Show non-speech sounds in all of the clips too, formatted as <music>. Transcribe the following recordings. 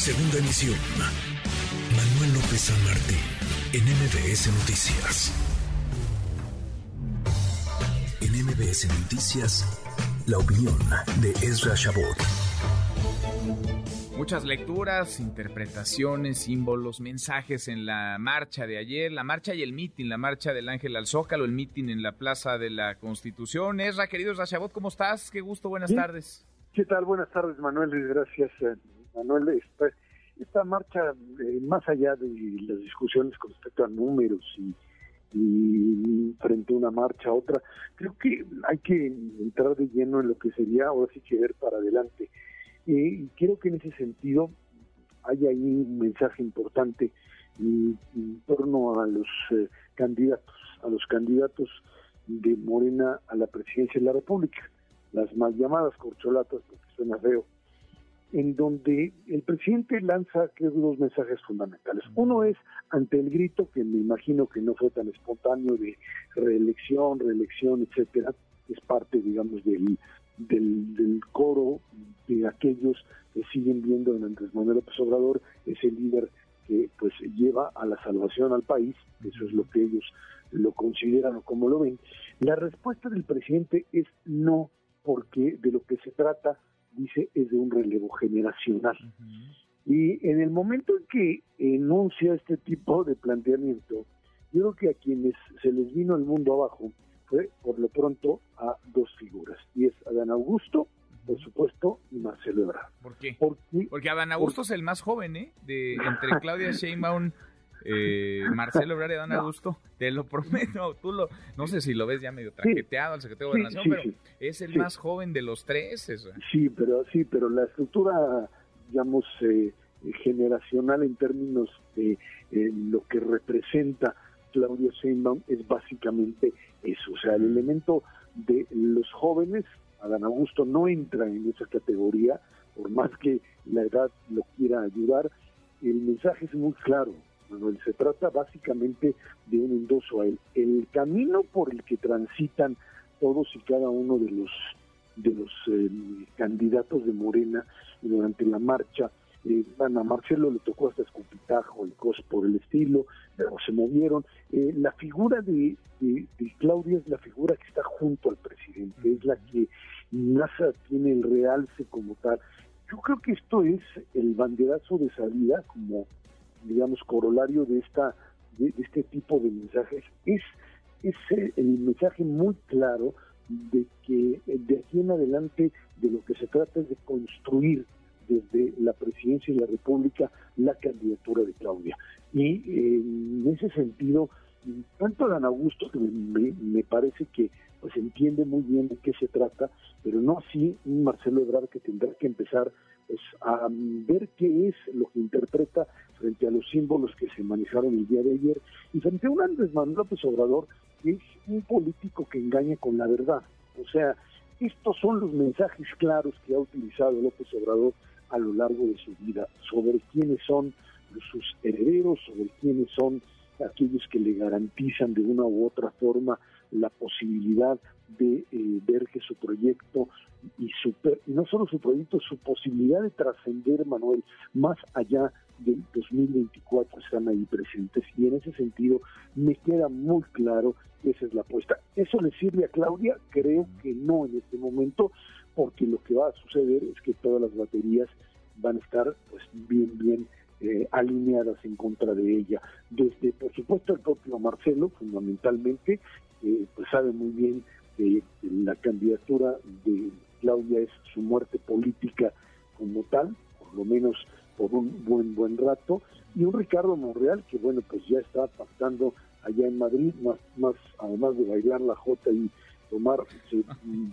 Segunda emisión. Manuel López San Martín, en MBS Noticias. En MBS Noticias, la opinión de Ezra Shabot. Muchas lecturas, interpretaciones, símbolos, mensajes en la marcha de ayer, la marcha y el mitin, la marcha del Ángel al Zócalo, el mitin en la Plaza de la Constitución. Ezra, querido Ezra Shabot, ¿cómo estás? Qué gusto, buenas tardes. ¿Qué tal? Buenas tardes, Manuel. Gracias, eh, Manuel. Esta, marcha, eh, más allá de las discusiones con respecto a números y, y frente a una marcha a otra, creo que hay que entrar de lleno en lo que sería ahora sí que ver para adelante y creo que en ese sentido hay ahí un mensaje importante en, torno a los eh, candidatos, a los candidatos de Morena a la presidencia de la República, las mal llamadas corcholatas, porque suena feo, en donde el presidente lanza creo dos mensajes fundamentales. Uno es ante el grito que me imagino que no fue tan espontáneo de reelección, reelección, etcétera, es parte, digamos, del, del, coro de aquellos que siguen viendo en Andrés Manuel López Obrador ese líder que pues lleva a la salvación al país, eso es lo que ellos lo consideran o como lo ven. La respuesta del presidente es no, porque de lo que se trata, dice, es de un relevo generacional. Y en el momento en que enuncia este tipo de planteamiento, yo creo que a quienes se les vino el mundo abajo fue, por lo pronto, a dos figuras, y es Adán Augusto, por supuesto, y Marcelo Ebrard. ¿Por qué? Porque, Adán Augusto es el más joven, ¿eh? De, entre <laughs> Claudia Sheinbaum, eh, <laughs> Marcelo Ebrard y Adán Augusto, te lo prometo, tú lo, no sé si lo ves ya medio traqueteado al secretario de Gobernación, pero es el más joven de los tres. Eso. Sí, pero sí, pero la estructura, digamos, eh, generacional en términos de eh, lo que representa Claudia Sheinbaum es básicamente eso, o sea, el elemento de los jóvenes, Adán Augusto no entra en esa categoría, por más que la edad lo quiera ayudar, el mensaje es muy claro, Manuel, se trata básicamente de un endoso a él. El camino por el que transitan todos y cada uno de los de los eh, candidatos de Morena durante la marcha eh, a Marcelo le tocó hasta escupitajo y cosas por el estilo, pero se movieron. Eh, la figura de, Claudia es la figura que está junto al presidente, es la que más tiene el realce como tal. Yo creo que esto es el banderazo de salida, como digamos corolario de esta de, este tipo de mensajes. Es, es el mensaje muy claro de que de aquí en adelante de lo que se trata es de construir desde la presidencia de la República la candidatura de Claudia. Y en ese sentido, tanto Dan Augusto, que me, parece que pues entiende muy bien de qué se trata, pero no así un Marcelo Ebrard que tendrá que empezar pues, a ver qué es lo que interpreta frente a los símbolos que se manejaron el día de ayer y frente a un Andrés Manuel López Obrador es un político que engaña con la verdad. O sea, estos son los mensajes claros que ha utilizado López Obrador a lo largo de su vida, sobre quiénes son sus herederos, sobre quiénes son aquellos que le garantizan de una u otra forma la posibilidad de eh, ver que su proyecto no solo su proyecto, su posibilidad de trascender, Manuel, más allá del 2024 están ahí presentes y en ese sentido me queda muy claro que esa es la apuesta. ¿Eso le sirve a Claudia? Creo que no en este momento, porque lo que va a suceder es que todas las baterías van a estar pues bien, bien eh, alineadas en contra de ella. Desde, por supuesto, el propio Marcelo, fundamentalmente, pues sabe muy bien que la candidatura de Claudia es su muerte política como tal, por lo menos por un buen, buen rato, y un Ricardo Monreal que, bueno, pues ya está pactando allá en Madrid, más, más además de bailar la jota y tomar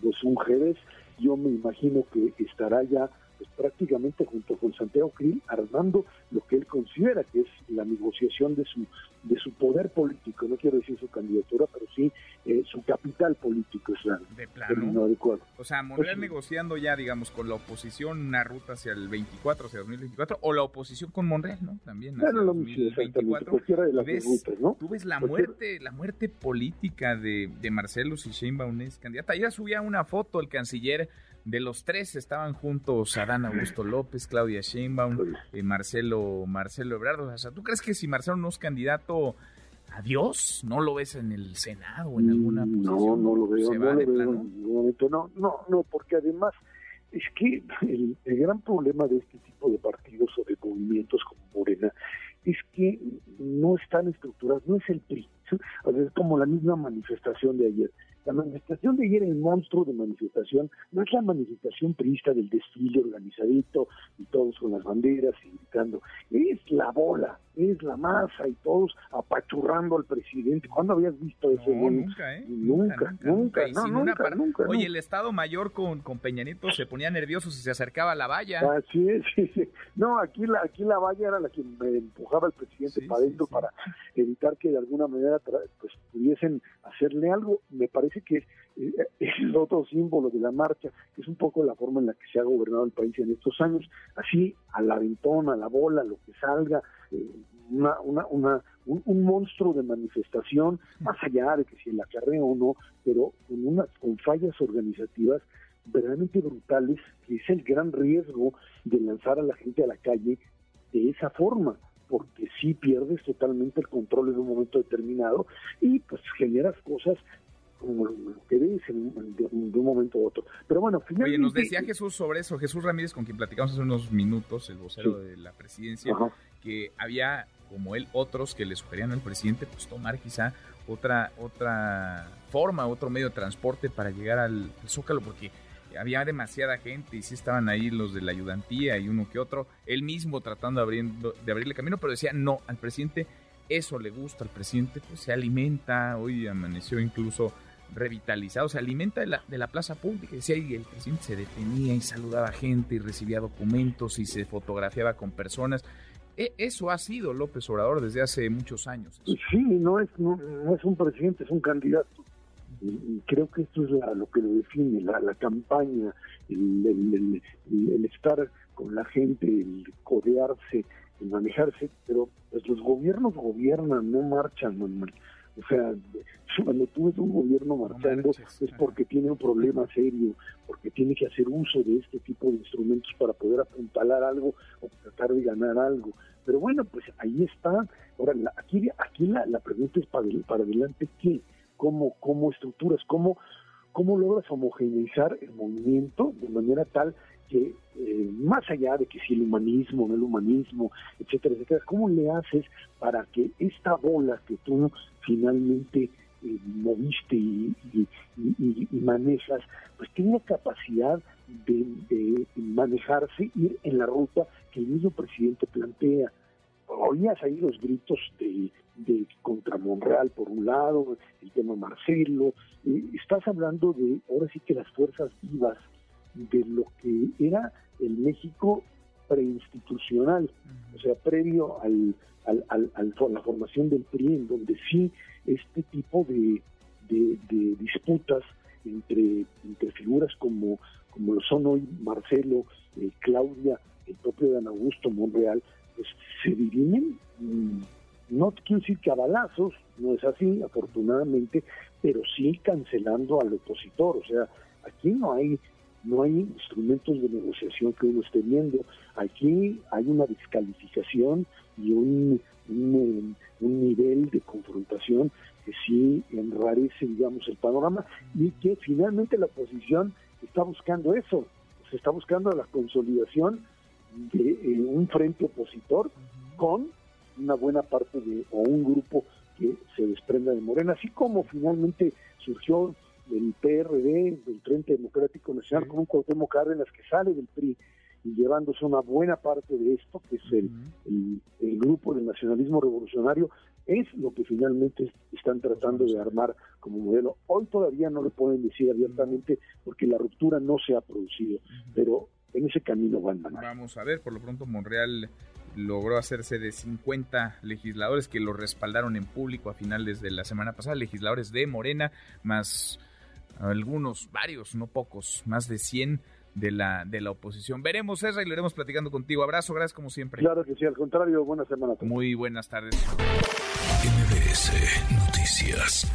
pues, un Jerez, yo me imagino que estará ya pues, prácticamente junto con Santiago Krill armando lo que él considera que es la negociación de su de su poder político, no quiero decir su candidatura, pero sí eh, su capital político es la, de plano. adecuado. O sea, Monreal pues negociando ya, digamos, con la oposición una ruta hacia el 24, hacia 2024, o la oposición con Monreal, ¿no? También hacia claro, 2024. Cualquiera de las ves, rutas, ¿no? Tú ves la muerte, la muerte política de, de Marcelo si Sheinbaum es candidata. Ayer subía una foto el canciller de los tres estaban juntos Adán Augusto López, Claudia Sheinbaum, y Marcelo, Marcelo Ebrard. O sea, ¿tú crees que si Marcelo no es candidato a Dios, no lo ves en el Senado o en alguna Mm, posición? No, no lo veo, ¿Se no va lo de veo plano? en ningún momento. No, no, no, porque además es que el, el gran problema de este tipo de partidos o de movimientos como Morena es que no están estructurados, no es el PRI, es como la misma manifestación de ayer. La manifestación de ayer, el monstruo de manifestación, no es la manifestación priista del desfile organizadito y todos con las banderas y gritando, es la bola, es la masa y todos apachurrando al presidente. ¿Cuándo habías visto eso? No, nunca, ¿eh? Nunca, nunca, Y no, sin nunca, una par- nunca, Oye, nunca. el Estado Mayor con, con Peña Nieto se ponía nervioso si se acercaba a la valla. Así es, <laughs> sí, sí. No, aquí la, aquí la valla era la que me empujaba al presidente Sí, para adentro para evitar que de alguna manera pues, pudiesen hacerle algo. Me parece que eh, <laughs> ese es otro símbolo de la marcha, que es un poco la forma en la que se ha gobernado el país en estos años, así a la ventona, a la bola, lo que salga, eh, una, una, una, un, un monstruo de manifestación, más allá de que si el acarreo o no, pero con, una, con fallas organizativas verdaderamente brutales, que es el gran riesgo de lanzar a la gente a la calle de esa forma, porque sí pierdes totalmente el control en un momento determinado y pues generas cosas como lo que ves en, de, un- momento a otro. Pero bueno, finalmente... Oye, nos decía Jesús sobre eso, Jesús Ramírez, con quien platicamos hace unos minutos, el vocero Sí. de la presidencia, Ajá. que había, como él, otros que le sugerían al presidente, pues tomar quizá otra, otra forma, otro medio de transporte para llegar al, al Zócalo, porque había demasiada gente y sí estaban ahí los de la ayudantía y uno que otro, él mismo tratando de, abriendo, de abrirle camino, pero decía, no, al presidente eso le gusta, al presidente pues se alimenta, hoy amaneció incluso revitalizado, se alimenta de la, de la plaza pública. Decía, y el presidente se detenía y saludaba gente y recibía documentos y se fotografiaba con personas. E- eso ha sido López Obrador desde hace muchos años. Sí, no es, no, no es un presidente, es un candidato. Y, creo que esto es la- lo que lo define, la, la campaña, el, el- el- el- el estar con la gente, el codearse, el manejarse, pero pues los gobiernos gobiernan, no marchan, Manuel. O sea, cuando tú ves un gobierno marchando es porque tiene un problema serio, porque tiene que hacer uso de este tipo de instrumentos para poder apuntalar algo o tratar de ganar algo. Pero bueno, pues ahí está. Ahora, aquí, aquí la, la pregunta es para, para adelante, ¿qué? ¿Cómo, cómo estructuras? ¿Cómo, ¿Cómo logras homogeneizar el movimiento de manera tal que, eh, más allá de que si el humanismo, no el humanismo, etcétera, etcétera, ¿cómo le haces para que esta bola que tú finalmente eh, moviste y, manejas, pues tenga capacidad de manejarse, ir en la ruta que el mismo presidente plantea? Oías ahí los gritos de, de contra Monreal por un lado, el tema Marcelo, eh, estás hablando de ahora sí que las fuerzas vivas de lo que era el México preinstitucional, o sea, previo al, al, al- al- a la formación del PRI, en donde sí este tipo de, de- de disputas entre, entre figuras como, como lo son hoy Marcelo, eh, Claudia, el propio Dan Augusto Monreal, pues se dirimen, mm, no quiero decir que a balazos, no es así, afortunadamente, pero sí cancelando al opositor, o sea, aquí no hay no hay instrumentos de negociación que uno esté viendo. Aquí hay una descalificación y un, un, un nivel de confrontación que sí enrarece, digamos, el panorama y que finalmente la oposición está buscando eso, se está buscando la consolidación de eh, un frente opositor con una buena parte de, o un grupo que se desprenda de Morena, así como finalmente surgió del PRD, del Frente Democrático Nacional, Sí. con un Cuauhtémoc Cárdenas que sale del PRI y llevándose una buena parte de esto, que es el, el, el grupo del nacionalismo revolucionario, es lo que finalmente es- están tratando de armar como modelo. Hoy todavía no lo pueden decir abiertamente porque la ruptura no se ha producido, pero en ese camino van Manuel. Vamos a ver, por lo pronto Monreal logró hacerse de 50 legisladores que lo respaldaron en público a finales de la semana pasada, legisladores de Morena, más algunos, varios, no pocos, más de 100 de la, de la oposición. Veremos, Ezra, y lo iremos platicando contigo. Abrazo, gracias como siempre. Claro que sí, al contrario, buena semana. a todos. Muy buenas tardes. MBS Noticias.